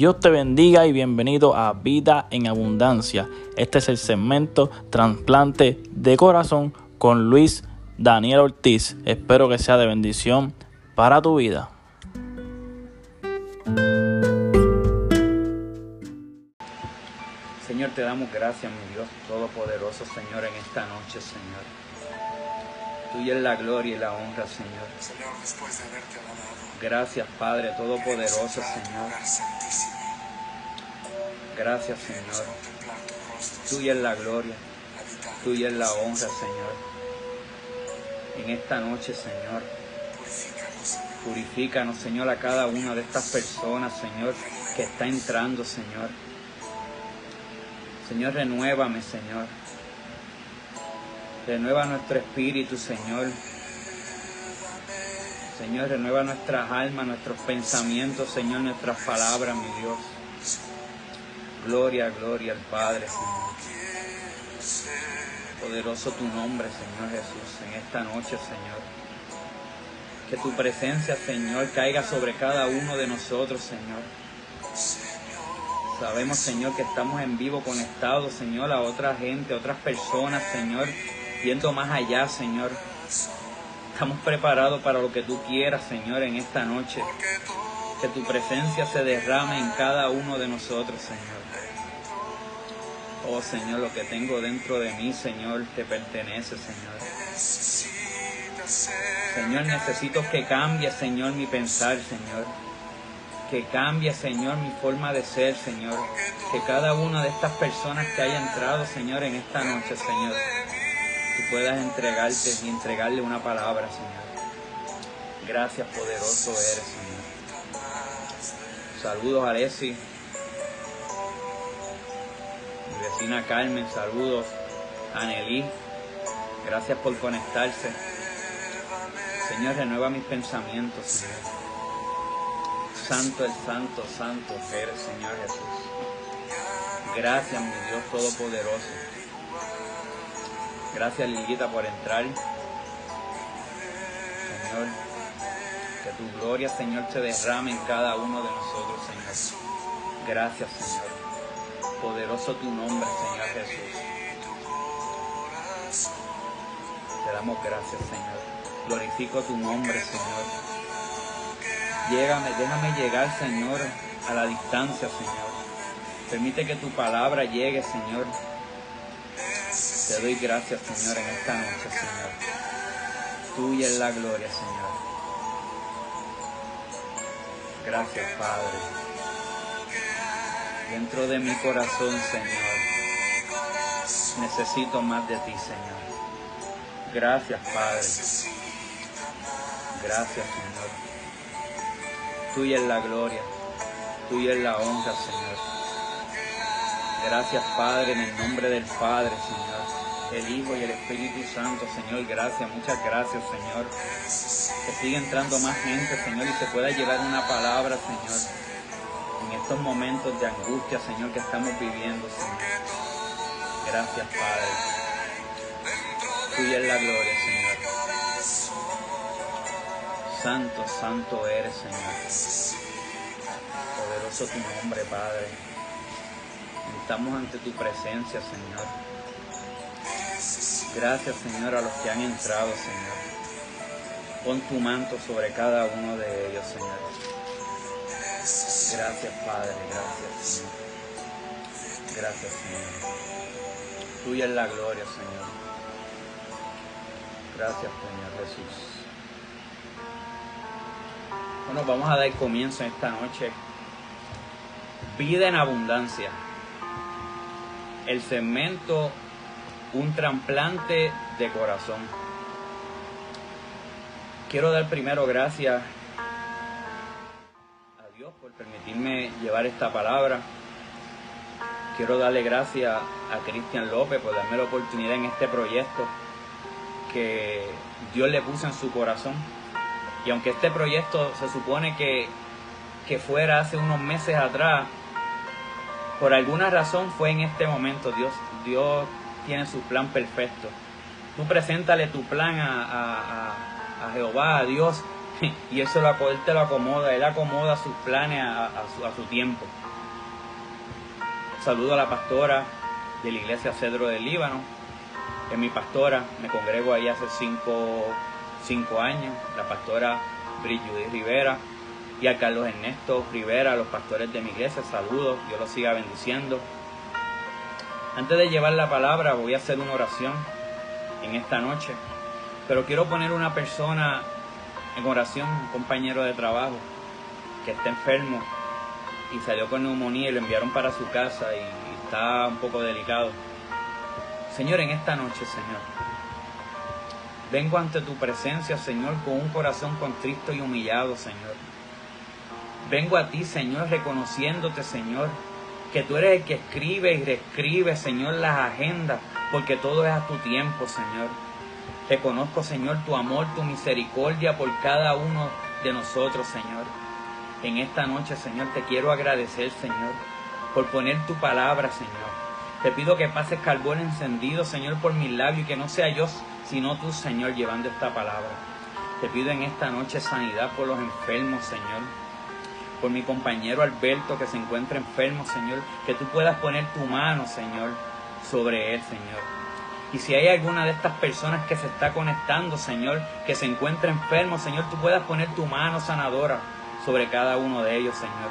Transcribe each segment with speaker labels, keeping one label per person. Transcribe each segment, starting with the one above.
Speaker 1: Dios te bendiga y bienvenido a Vida en Abundancia. Este es el segmento Trasplante de Corazón con Luis Daniel Ortiz. Espero que sea de bendición para tu vida.
Speaker 2: Señor, te damos gracias, mi Dios Todopoderoso, Señor, en esta noche, Señor. Tuya es la gloria y la honra, Señor.
Speaker 3: Señor, después de haberte alabado,
Speaker 2: Gracias, Padre Todopoderoso, Señor. Gracias, Señor. Tuya es la gloria, tuya es la honra. Señor. En esta noche, Señor.
Speaker 3: purifícanos, Señor,
Speaker 2: a cada una de estas personas, Señor, que está entrando, Señor. Señor, renuévame, Señor. Renueva nuestro espíritu, Señor. Señor, renueva nuestras almas, nuestros pensamientos, Señor, nuestras palabras, mi Dios. Gloria, gloria al Padre, Señor. Poderoso tu nombre, Señor Jesús, en esta noche, Señor. Que tu presencia, Señor, caiga sobre cada uno de nosotros, Señor. Sabemos, Señor, que estamos en vivo conectados, Señor, a otra gente, a otras personas, Señor, yendo más allá, Señor. Estamos preparados para lo que tú quieras, Señor, en esta noche. Que tu presencia se derrame en cada uno de nosotros, Señor. Oh, Señor, lo que tengo dentro de mí, Señor, te pertenece, Señor. Señor, necesito que cambie, Señor, mi pensar, Señor. Que cambie, Señor, mi forma de ser, Señor. Que cada una de estas personas que haya entrado, Señor, en esta noche, Señor, tú puedas entregarte y entregarle una palabra, Señor. Gracias, poderoso eres, Señor. Saludos Alessi. Mi vecina Carmen, saludos. A Nelly, gracias por conectarse. Señor, renueva mis pensamientos, Señor. Santo el santo, santo eres, Señor Jesús. Gracias, mi Dios Todopoderoso. Gracias, Lilita, por entrar. Señor, que tu gloria, Señor, se derrame en cada uno de nosotros, Señor. Gracias, Señor. Poderoso tu nombre, Señor Jesús. Te damos gracias, Señor. Glorifico tu nombre, Señor. Llégame, déjame llegar, Señor, a la distancia, Señor. Permite que tu palabra llegue, Señor. Te doy gracias, Señor, en esta noche, Señor. Tuya es la gloria, Señor. Gracias, Padre. Dentro de mi corazón, Señor, necesito más de ti, Señor. Gracias, Padre. Gracias, Señor. Tuya es la gloria, tuya es la honra, Señor. Gracias, Padre, en el nombre del Padre, Señor. El Hijo y el Espíritu Santo, Señor. Gracias, muchas gracias, Señor. Que siga entrando más gente, Señor, y se pueda llevar una palabra, Señor. En estos momentos de angustia, Señor, que estamos viviendo, Señor. Gracias, Padre. Tuya es la gloria, Señor. Santo, santo eres, Señor. Poderoso tu nombre, Padre. Estamos ante tu presencia, Señor. Gracias, Señor, a los que han entrado, Señor. Pon tu manto sobre cada uno de ellos, Señor. Gracias, Padre. Gracias, Señor. Gracias, Señor. Tuya es la gloria, Señor. Gracias, Señor Jesús. Bueno, vamos a dar comienzo en esta noche. Vida en abundancia. El segmento Un trasplante de corazón. Quiero dar primero gracias a Dios por permitirme llevar esta palabra. Quiero darle gracias a Cristian López por darme la oportunidad en este proyecto que Dios le puso en su corazón. Y aunque este proyecto se supone que, que fuera hace unos meses atrás, por alguna razón fue en este momento. Dios, Dios tiene su plan perfecto. Tú preséntale tu plan a, a- a- Jehová, a Dios, y se lo, él te lo acomoda, Él acomoda sus planes a, a su, a su tiempo. Saludo a la pastora de la iglesia Cedro del Líbano, es mi pastora, me congrego ahí hace cinco, cinco años, la pastora Bridget Rivera y a Carlos Ernesto Rivera, los pastores de mi iglesia, saludos, Dios los siga bendiciendo. Antes de llevar la palabra voy a hacer una oración en esta noche, pero quiero poner una persona en oración, un compañero de trabajo que está enfermo y salió con neumonía y lo enviaron para su casa y está un poco delicado. Señor, en esta noche, Señor, vengo ante tu presencia, Señor, con un corazón contristo y humillado, Señor. Vengo a ti, Señor, reconociéndote, Señor, que tú eres el que escribe y reescribe, Señor, las agendas, porque todo es a tu tiempo, Señor. Reconozco, Señor, tu amor, tu misericordia por cada uno de nosotros, Señor. En esta noche, Señor, te quiero agradecer, Señor, por poner tu palabra, Señor. Te pido que pases carbón encendido, Señor, por mis labios y que no sea yo, sino tú, Señor, llevando esta palabra. Te pido en esta noche sanidad por los enfermos, Señor. Por mi compañero Alberto que se encuentra enfermo, Señor. Que tú puedas poner tu mano, Señor, sobre él, Señor. Y si hay alguna de estas personas que se está conectando, Señor, que se encuentra enfermo, Señor, tú puedas poner tu mano sanadora sobre cada uno de ellos, Señor.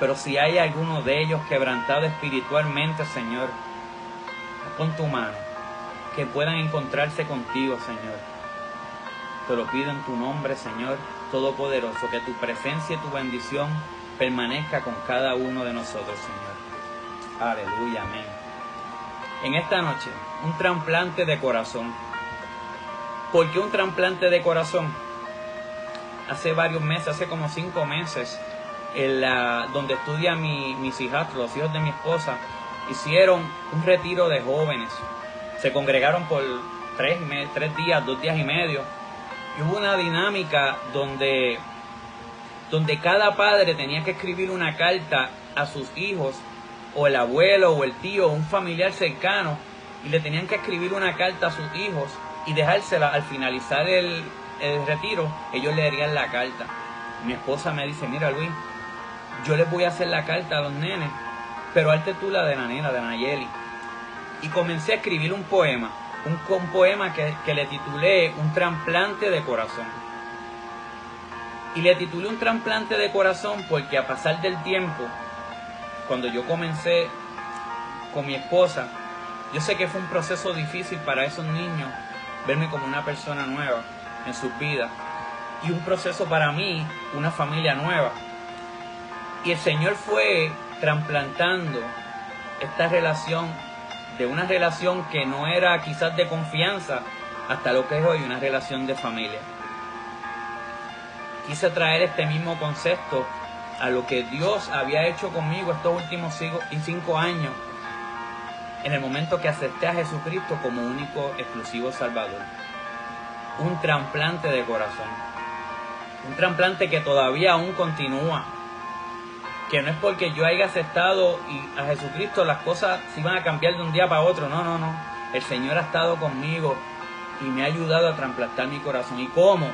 Speaker 2: Pero si hay alguno de ellos quebrantado espiritualmente, Señor, pon tu mano, que puedan encontrarse contigo, Señor. Te lo pido en tu nombre, Señor Todopoderoso, que tu presencia y tu bendición permanezca con cada uno de nosotros, Señor. Aleluya, amén. En esta noche, un trasplante de corazón. ¿Por qué un trasplante de corazón? Hace varios meses, hace como cinco meses, en la, donde estudia mi, mis hijastros, los hijos de mi esposa, hicieron un retiro de jóvenes. Se congregaron por tres, tres días, dos días y medio. Hubo una dinámica donde, donde cada padre tenía que escribir una carta a sus hijos, o el abuelo, o el tío, o un familiar cercano, y le tenían que escribir una carta a sus hijos y dejársela al finalizar el, el retiro, ellos leerían la carta. Mi esposa me dice, mira Luis, yo les voy a hacer la carta a los nenes, pero hazte tú la de la nena, de Nayeli. Y comencé a escribir un poema, un, poema que, que le titulé Un trasplante de corazón. Y le titulé Un trasplante de corazón porque a pasar del tiempo, cuando yo comencé con mi esposa, yo sé que fue un proceso difícil para esos niños verme como una persona nueva en sus vidas. Y un proceso para mí, una familia nueva. Y el Señor fue trasplantando esta relación de una relación que no era quizás de confianza hasta lo que es hoy una relación de familia. Quise traer este mismo concepto a lo que Dios había hecho conmigo estos últimos cinco, años en el momento que acepté a Jesucristo como único exclusivo Salvador. Un trasplante de corazón. Un trasplante que todavía aún continúa. Que no es porque yo haya aceptado y a Jesucristo las cosas se iban a cambiar de un día para otro. No, no, no. El Señor ha estado conmigo y me ha ayudado a trasplantar mi corazón. ¿Y cómo?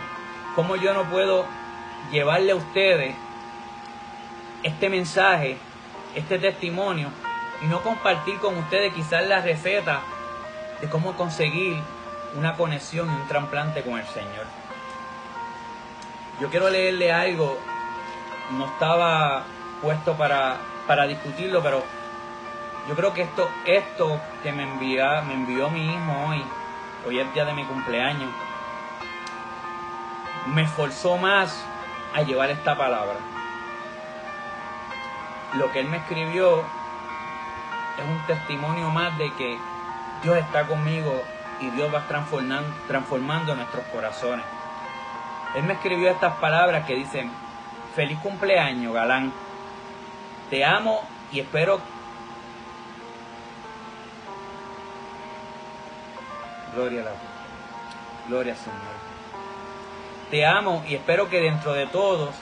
Speaker 2: ¿Cómo yo no puedo llevarle a ustedes este mensaje, este testimonio y no compartir con ustedes quizás la receta de cómo conseguir una conexión y un trasplante con el Señor. Yo quiero leerle algo, no estaba puesto para, para discutirlo, pero yo creo que esto, esto que me, envía, me envió mi hijo hoy, hoy es día de mi cumpleaños, me esforzó más a llevar esta palabra. Lo que él me escribió es un testimonio más de que Dios está conmigo y Dios va transformando, transformando nuestros corazones. Él me escribió estas palabras que dicen, feliz cumpleaños, galán. Te amo y espero... Gloria a la Gloria Señor. Te amo y espero que dentro de todos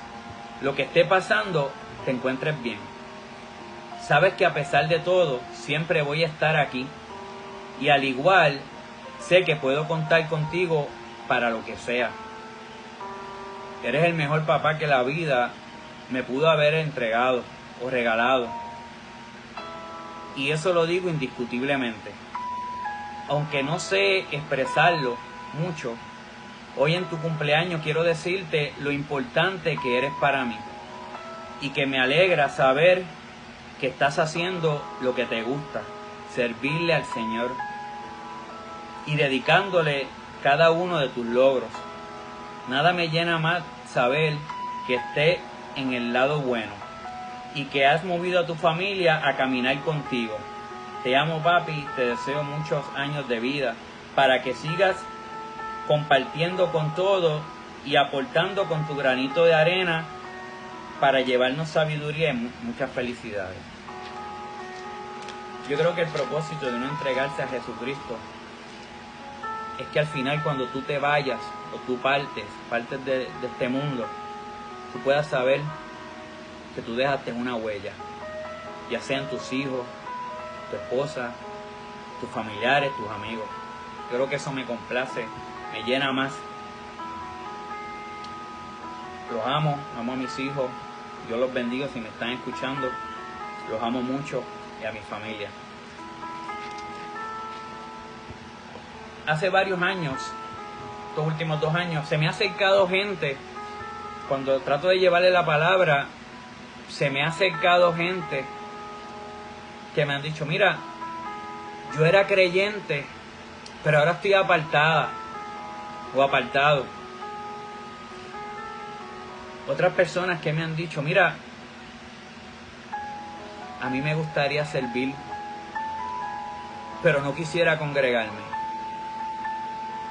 Speaker 2: lo que esté pasando te encuentres bien. Sabes que a pesar de todo, siempre voy a estar aquí. Y al igual, sé que puedo contar contigo para lo que sea. Eres el mejor papá que la vida me pudo haber entregado o regalado. y eso lo digo indiscutiblemente. Aunque no sé expresarlo mucho, hoy en tu cumpleaños quiero decirte lo importante que eres para mí y que me alegra saber que estás haciendo lo que te gusta, servirle al Señor y dedicándole cada uno de tus logros. Nada me llena más saber que esté en el lado bueno y que has movido a tu familia a caminar contigo. Te amo papi, te deseo muchos años de vida para que sigas compartiendo con todo y aportando con tu granito de arena para llevarnos sabiduría y muchas felicidades. Yo creo que el propósito de no entregarse a Jesucristo es que al final cuando tú te vayas o tú partes, partes de, de este mundo, tú puedas saber que tú dejaste una huella, ya sean tus hijos, tu esposa, tus familiares, tus amigos. Yo creo que eso me complace, me llena más. Los amo, amo a mis hijos, yo los bendigo si me están escuchando, los amo mucho y a mi familia. Hace varios años, estos últimos dos años, se me ha acercado gente cuando trato de llevarle la palabra se me ha acercado gente que me han dicho, mira, yo era creyente, pero ahora estoy apartada o apartado. Otras personas que me han dicho, mira, a mí me gustaría servir, pero no quisiera congregarme.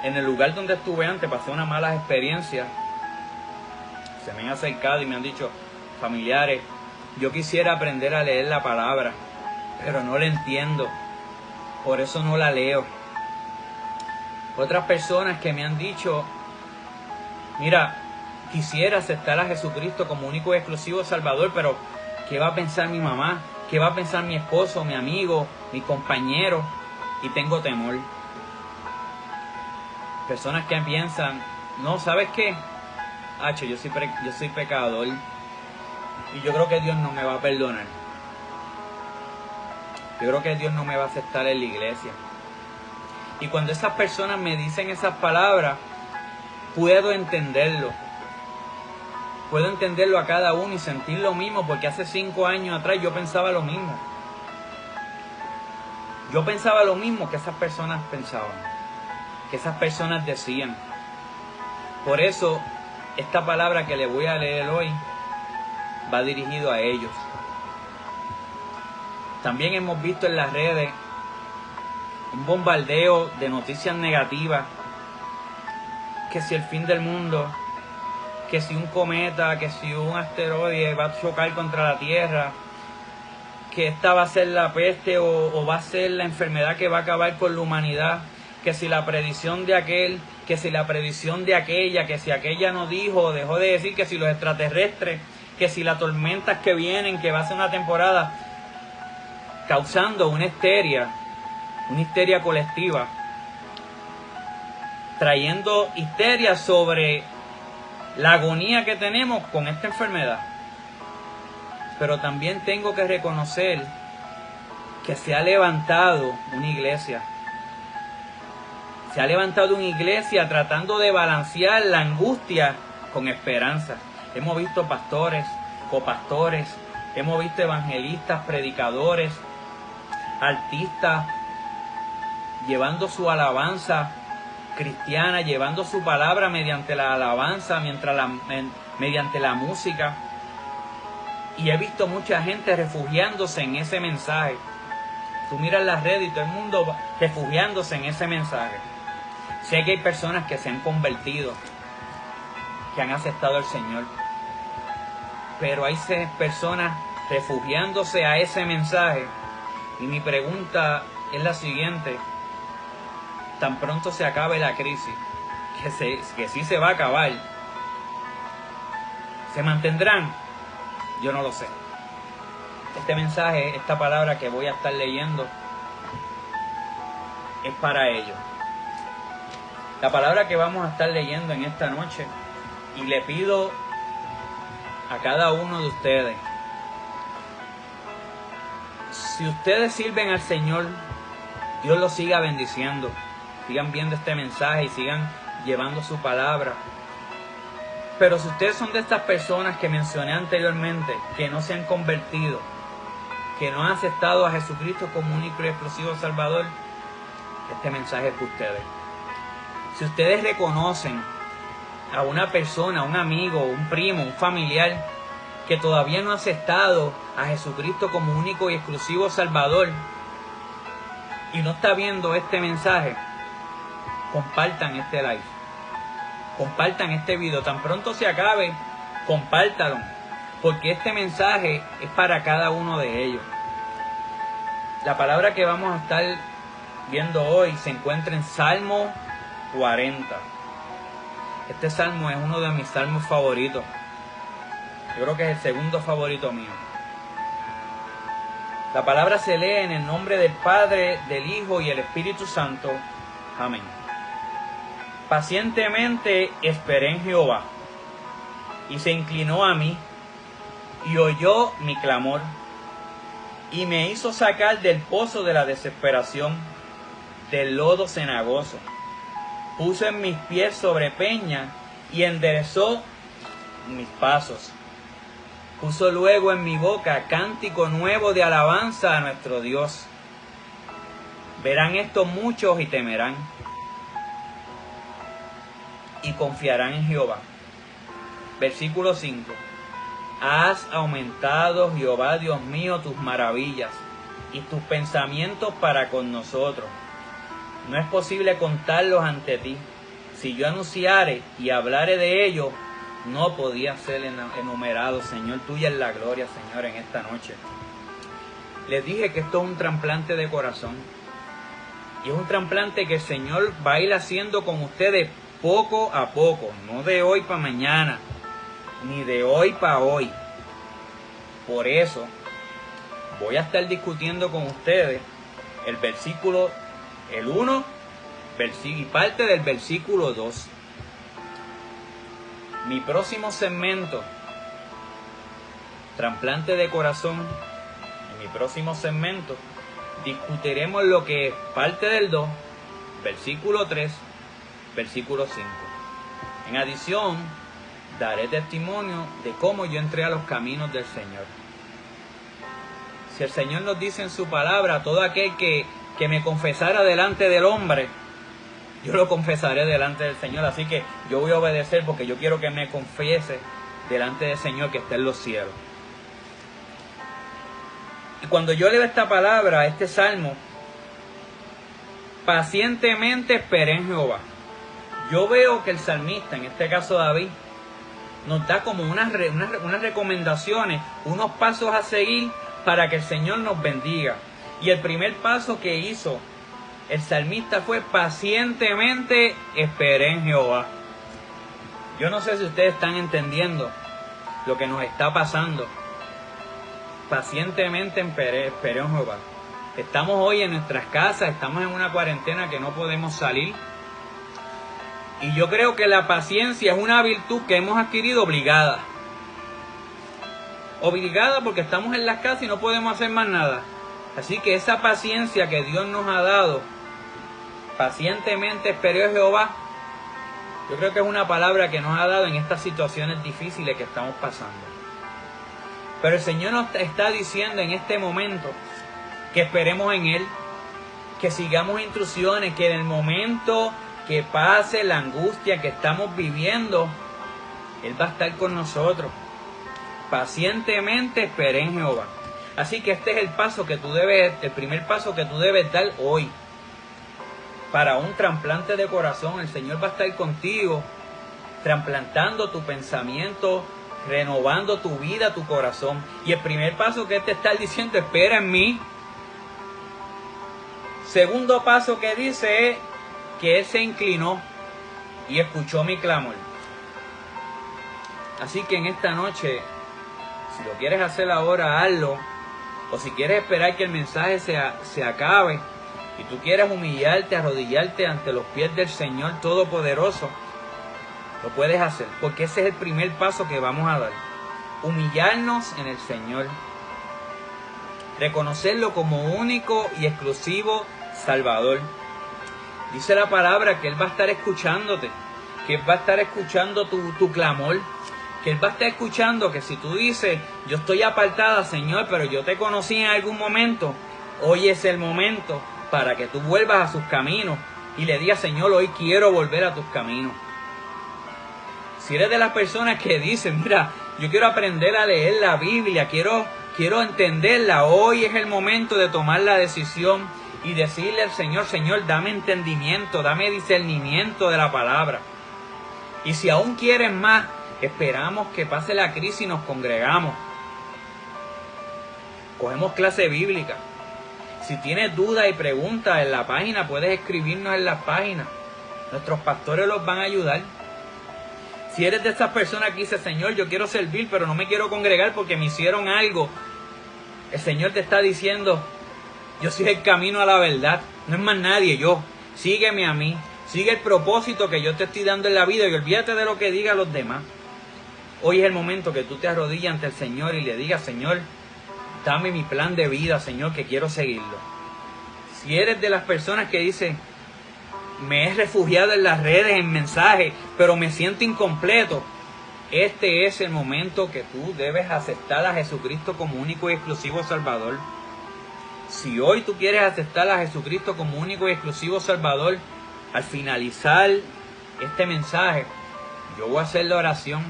Speaker 2: En el lugar donde estuve antes pasé una mala experiencia. Se me han acercado y me han dicho, familiares, yo quisiera aprender a leer la palabra, pero no la entiendo. Por eso no la leo. Otras personas que me han dicho, mira, quisiera aceptar a Jesucristo como único y exclusivo Salvador, pero ¿qué va a pensar mi mamá? ¿Qué va a pensar mi esposo, mi amigo, mi compañero? Y tengo temor. Personas que piensan, no, ¿sabes qué? Hacho, yo soy, yo soy pecador y yo creo que Dios no me va a perdonar. Yo creo que Dios no me va a aceptar en la iglesia. Y cuando esas personas me dicen esas palabras, puedo entenderlo. Puedo entenderlo a cada uno y sentir lo mismo, porque hace cinco años atrás yo pensaba lo mismo. Yo pensaba lo mismo que esas personas pensaban, que esas personas decían. Por eso, esta palabra que le voy a leer hoy va dirigido a ellos. También hemos visto en las redes un bombardeo de noticias negativas, que si el fin del mundo, que si un cometa, que si un asteroide va a chocar contra la Tierra, que esta va a ser la peste o, va a ser la enfermedad que va a acabar con la humanidad, que si la predicción de aquel, que si la predicción de aquella, que si aquella no dijo dejó de decir que si los extraterrestres que si las tormentas que vienen, que va a ser una temporada causando una histeria, una histeria colectiva, trayendo histeria sobre la agonía que tenemos con esta enfermedad. Pero también tengo que reconocer que se ha levantado una iglesia. Se ha levantado una iglesia tratando de balancear la angustia con esperanza. Hemos visto pastores, copastores, hemos visto evangelistas, predicadores, artistas, llevando su alabanza cristiana, llevando su palabra mediante la alabanza, mientras la, mediante la música. Y he visto mucha gente refugiándose en ese mensaje. Tú miras las redes y todo el mundo refugiándose en ese mensaje. Sé que hay personas que se han convertido, que han aceptado al Señor pero hay personas refugiándose a ese mensaje. Y mi pregunta es la siguiente, tan pronto se acabe la crisis, que, se, que sí se va a acabar, ¿se mantendrán? Yo no lo sé. Este mensaje, esta palabra que voy a estar leyendo, es para ellos. La palabra que vamos a estar leyendo en esta noche, y le pido a cada uno de ustedes, si ustedes sirven al Señor, Dios los siga bendiciendo. Sigan viendo este mensaje y sigan llevando su palabra. Pero si ustedes son de estas personas que mencioné anteriormente, que no se han convertido, que no han aceptado a Jesucristo como único y exclusivo Salvador, este mensaje es para ustedes. Si ustedes reconocen a una persona, un amigo, un primo, un familiar que todavía no ha aceptado a Jesucristo como único y exclusivo Salvador y no está viendo este mensaje, compartan este live. Compartan este video. Tan pronto se acabe, compártalo. Porque este mensaje es para cada uno de ellos. La palabra que vamos a estar viendo hoy se encuentra en Salmo 40. Este salmo es uno de mis salmos favoritos. Yo creo que es el segundo favorito mío. La palabra se lee en el nombre del Padre, del Hijo y el Espíritu Santo. Amén. Pacientemente esperé en Jehová, y se inclinó a mí, y oyó mi clamor, y me hizo sacar del pozo de la desesperación, del lodo cenagoso. Puso en mis pies sobre peña, y enderezó mis pasos. Puso luego en mi boca cántico nuevo de alabanza a nuestro Dios. Verán esto muchos y temerán y confiarán en Jehová. Versículo 5. Has aumentado, Jehová Dios mío, tus maravillas y tus pensamientos para con nosotros. No es posible contarlos ante ti. Si yo anunciare y hablare de ellos, no podía ser enumerado, Señor. Tuya es la gloria, Señor, en esta noche. Les dije que esto es un trasplante de corazón. Y es un trasplante que el Señor va a ir haciendo con ustedes poco a poco, no de hoy para mañana, ni de hoy para hoy. Por eso voy a estar discutiendo con ustedes el versículo, el 1 y parte del versículo 2. Mi próximo segmento, trasplante de corazón, en mi próximo segmento discutiremos lo que es parte del 2, versículo 3 versículo 5. En adición, daré testimonio de cómo yo entré a los caminos del Señor. Si el Señor nos dice en su palabra, todo aquel que, que me confesara delante del hombre, yo lo confesaré delante del Señor. Así que yo voy a obedecer porque yo quiero que me confiese delante del Señor que está en los cielos. Y cuando yo leo esta palabra, este salmo, pacientemente esperé en Jehová. Yo veo que el salmista, en este caso David, nos da como unas, unas, recomendaciones, unos pasos a seguir para que el Señor nos bendiga. Y el primer paso que hizo el salmista fue pacientemente esperé en Jehová. Yo no sé si ustedes están entendiendo lo que nos está pasando. Pacientemente esperé, esperé en Jehová. Estamos hoy en nuestras casas, estamos en una cuarentena que no podemos salir y yo creo que la paciencia es una virtud que hemos adquirido obligada. Obligada porque estamos en las casas y no podemos hacer más nada. Así que esa paciencia que Dios nos ha dado, pacientemente esperó Jehová, yo creo que es una palabra que nos ha dado en estas situaciones difíciles que estamos pasando. Pero el Señor nos está diciendo en este momento que esperemos en Él, que sigamos instrucciones, que en el momento que pase la angustia que estamos viviendo, Él va a estar con nosotros. Pacientemente esperé en Jehová. Así que este es el paso que tú debes, el primer paso que tú debes dar hoy. Para un trasplante de corazón, el Señor va a estar contigo, trasplantando tu pensamiento, renovando tu vida, tu corazón. Y el primer paso que te está diciendo, espera en mí. Segundo paso que dice es, que Él se inclinó y escuchó mi clamor. Así que en esta noche, si lo quieres hacer ahora, hazlo. O si quieres esperar que el mensaje se, se acabe y tú quieres humillarte, arrodillarte ante los pies del Señor Todopoderoso, lo puedes hacer. Porque ese es el primer paso que vamos a dar. Humillarnos en el Señor. reconocerlo como único y exclusivo Salvador. Dice la palabra que Él va a estar escuchándote, que Él va a estar escuchando tu, tu clamor, que Él va a estar escuchando que si tú dices, yo estoy apartada, Señor, pero yo te conocí en algún momento, hoy es el momento para que tú vuelvas a sus caminos y le digas, Señor, hoy quiero volver a tus caminos. Si eres de las personas que dicen, mira, yo quiero aprender a leer la Biblia, quiero, quiero entenderla, hoy es el momento de tomar la decisión y decirle al Señor, Señor, dame entendimiento, dame discernimiento de la palabra. Y si aún quieres más, esperamos que pase la crisis y nos congregamos. Cogemos clase bíblica. Si tienes dudas y preguntas en la página, puedes escribirnos en la página. Nuestros pastores los van a ayudar. Si eres de esas personas que dice, Señor, yo quiero servir, pero no me quiero congregar porque me hicieron algo, el Señor te está diciendo, yo soy el camino a la verdad, no es más nadie, yo. Sígueme a mí, sigue el propósito que yo te estoy dando en la vida y olvídate de lo que digan los demás. Hoy es el momento que tú te arrodillas ante el Señor y le digas, Señor, dame mi plan de vida, Señor, que quiero seguirlo. Si eres de las personas que dicen, me he refugiado en las redes, en mensajes, pero me siento incompleto, este es el momento que tú debes aceptar a Jesucristo como único y exclusivo Salvador. Si hoy tú quieres aceptar a Jesucristo como único y exclusivo Salvador, al finalizar este mensaje, yo voy a hacer la oración.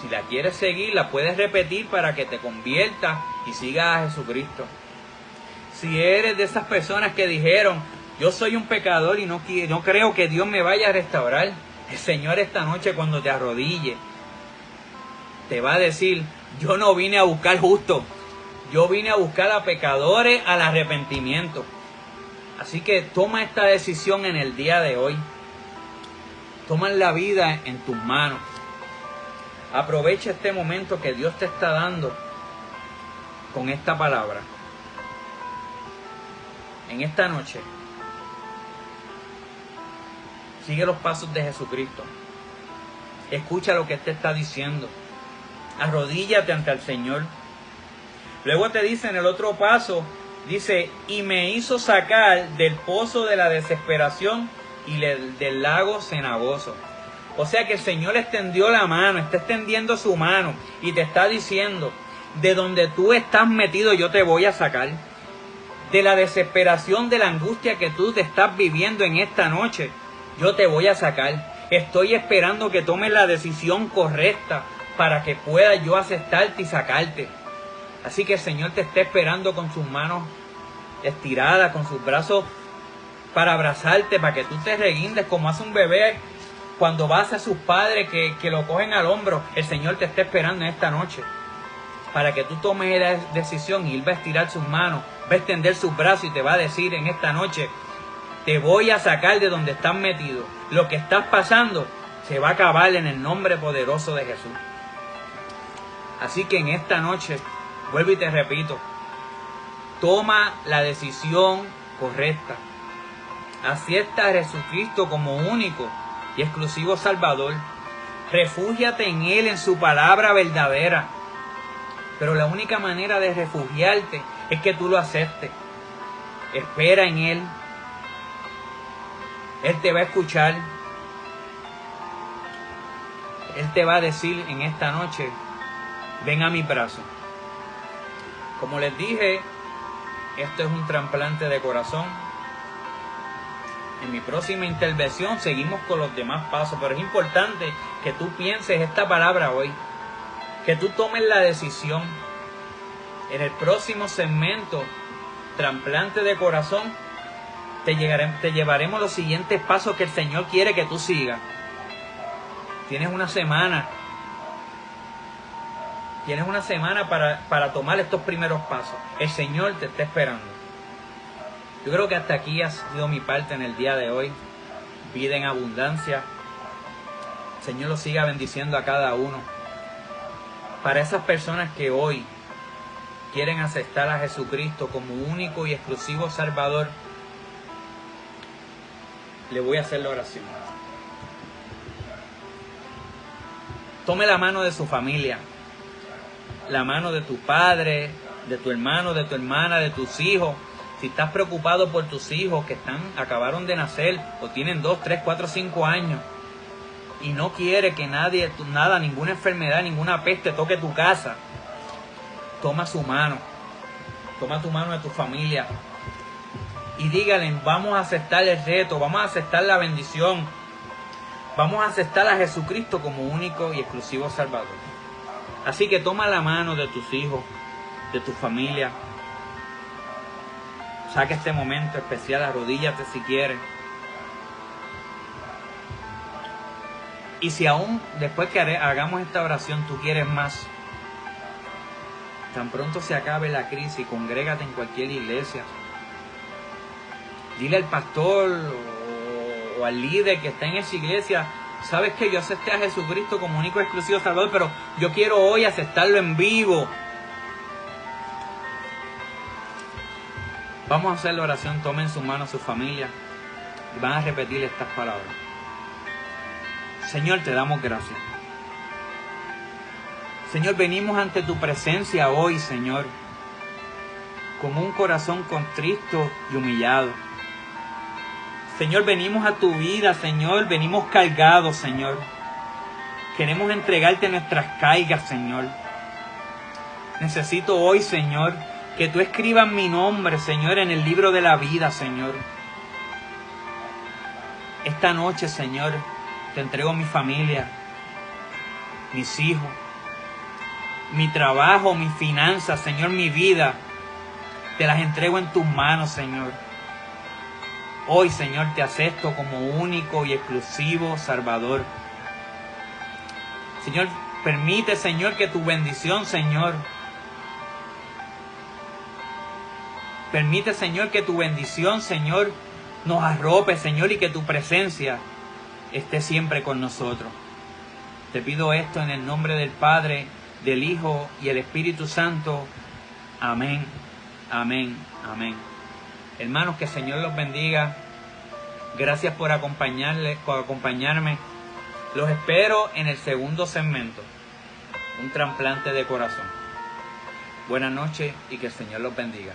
Speaker 2: Si la quieres seguir, la puedes repetir para que te conviertas y sigas a Jesucristo. Si eres de esas personas que dijeron, yo soy un pecador y no, no creo que Dios me vaya a restaurar, el Señor esta noche cuando te arrodille, te va a decir, yo no vine a buscar justo, yo vine a buscar a pecadores al arrepentimiento. Así que toma esta decisión en el día de hoy. Toma la vida en tus manos. Aprovecha este momento que Dios te está dando con esta palabra. En esta noche, sigue los pasos de Jesucristo. Escucha lo que Él te está diciendo. Arrodíllate ante el Señor. Luego te dice en el otro paso, dice, y me hizo sacar del pozo de la desesperación y del lago cenagoso. O sea que el Señor extendió la mano, está extendiendo su mano y te está diciendo, de donde tú estás metido yo te voy a sacar. De la desesperación, de la angustia que tú te estás viviendo en esta noche, yo te voy a sacar. Estoy esperando que tomes la decisión correcta para que pueda yo aceptarte y sacarte. Así que el Señor te está esperando con sus manos estiradas, con sus brazos para abrazarte, para que tú te reguindes como hace un bebé cuando vas a sus padres que, que lo cogen al hombro. El Señor te está esperando en esta noche para que tú tomes la decisión y Él va a estirar sus manos, va a extender sus brazos y te va a decir en esta noche, te voy a sacar de donde estás metido. Lo que estás pasando se va a acabar en el nombre poderoso de Jesús. Así que en esta noche, vuelvo y te repito, toma la decisión correcta. Acepta a Jesucristo como único y exclusivo Salvador. Refúgiate en Él, en su palabra verdadera. Pero la única manera de refugiarte es que tú lo aceptes. Espera en Él. Él te va a escuchar. Él te va a decir en esta noche, ven a mi brazo. Como les dije, esto es un trasplante de corazón. En mi próxima intervención seguimos con los demás pasos, pero es importante que tú pienses esta palabra hoy, que tú tomes la decisión. En el próximo segmento, trasplante de corazón, te, te llevaremos los siguientes pasos que el Señor quiere que tú sigas. Tienes una semana. Tienes una semana para, para tomar estos primeros pasos. El Señor te está esperando. Yo creo que hasta aquí ha sido mi parte en el día de hoy. Vida en abundancia. Señor lo siga bendiciendo a cada uno. Para esas personas que hoy quieren aceptar a Jesucristo como único y exclusivo Salvador, le voy a hacer la oración. Tome la mano de su familia, la mano de tu padre, de tu hermano, de tu hermana, de tus hijos. Si estás preocupado por tus hijos que están, acabaron de nacer o tienen 2, 3, 4, 5 años y no quiere que nadie, nada, ninguna enfermedad, ninguna peste toque tu casa, toma su mano, toma tu mano de tu familia y dígale, vamos a aceptar el reto, vamos a aceptar la bendición, vamos a aceptar a Jesucristo como único y exclusivo Salvador. Así que toma la mano de tus hijos, de tu familia, saca este momento especial, arrodíllate si quieres. Y si aún después que hagamos esta oración tú quieres más, tan pronto se acabe la crisis, congrégate en cualquier iglesia. Dile al pastor o, al líder que está en esa iglesia, sabes que yo acepté a Jesucristo como único exclusivo Salvador, pero yo quiero hoy aceptarlo en vivo. Vamos a hacer la oración, tomen su mano su familia y van a repetir estas palabras. Señor, te damos gracias. Señor, venimos ante tu presencia hoy, Señor, con un corazón contristo y humillado. Señor, venimos a tu vida, Señor, venimos cargados, Señor. Queremos entregarte nuestras cargas, Señor. Necesito hoy, Señor, que tú escribas mi nombre, Señor, en el libro de la vida, Señor. Esta noche, Señor, te entrego mi familia, mis hijos, mi trabajo, mis finanzas, Señor, mi vida. Te las entrego en tus manos, Señor. Hoy, Señor, te acepto como único y exclusivo Salvador. Señor, permite, Señor, que tu bendición, Señor, permite, Señor, que tu bendición, Señor, nos arrope, Señor, y que tu presencia esté siempre con nosotros. Te pido esto en el nombre del Padre, del Hijo y el Espíritu Santo. Amén, amén, amén. Hermanos, que el Señor los bendiga. Gracias por acompañarle, por acompañarme. Los espero en el segundo segmento, un trasplante de corazón. Buenas noches y que el Señor los bendiga.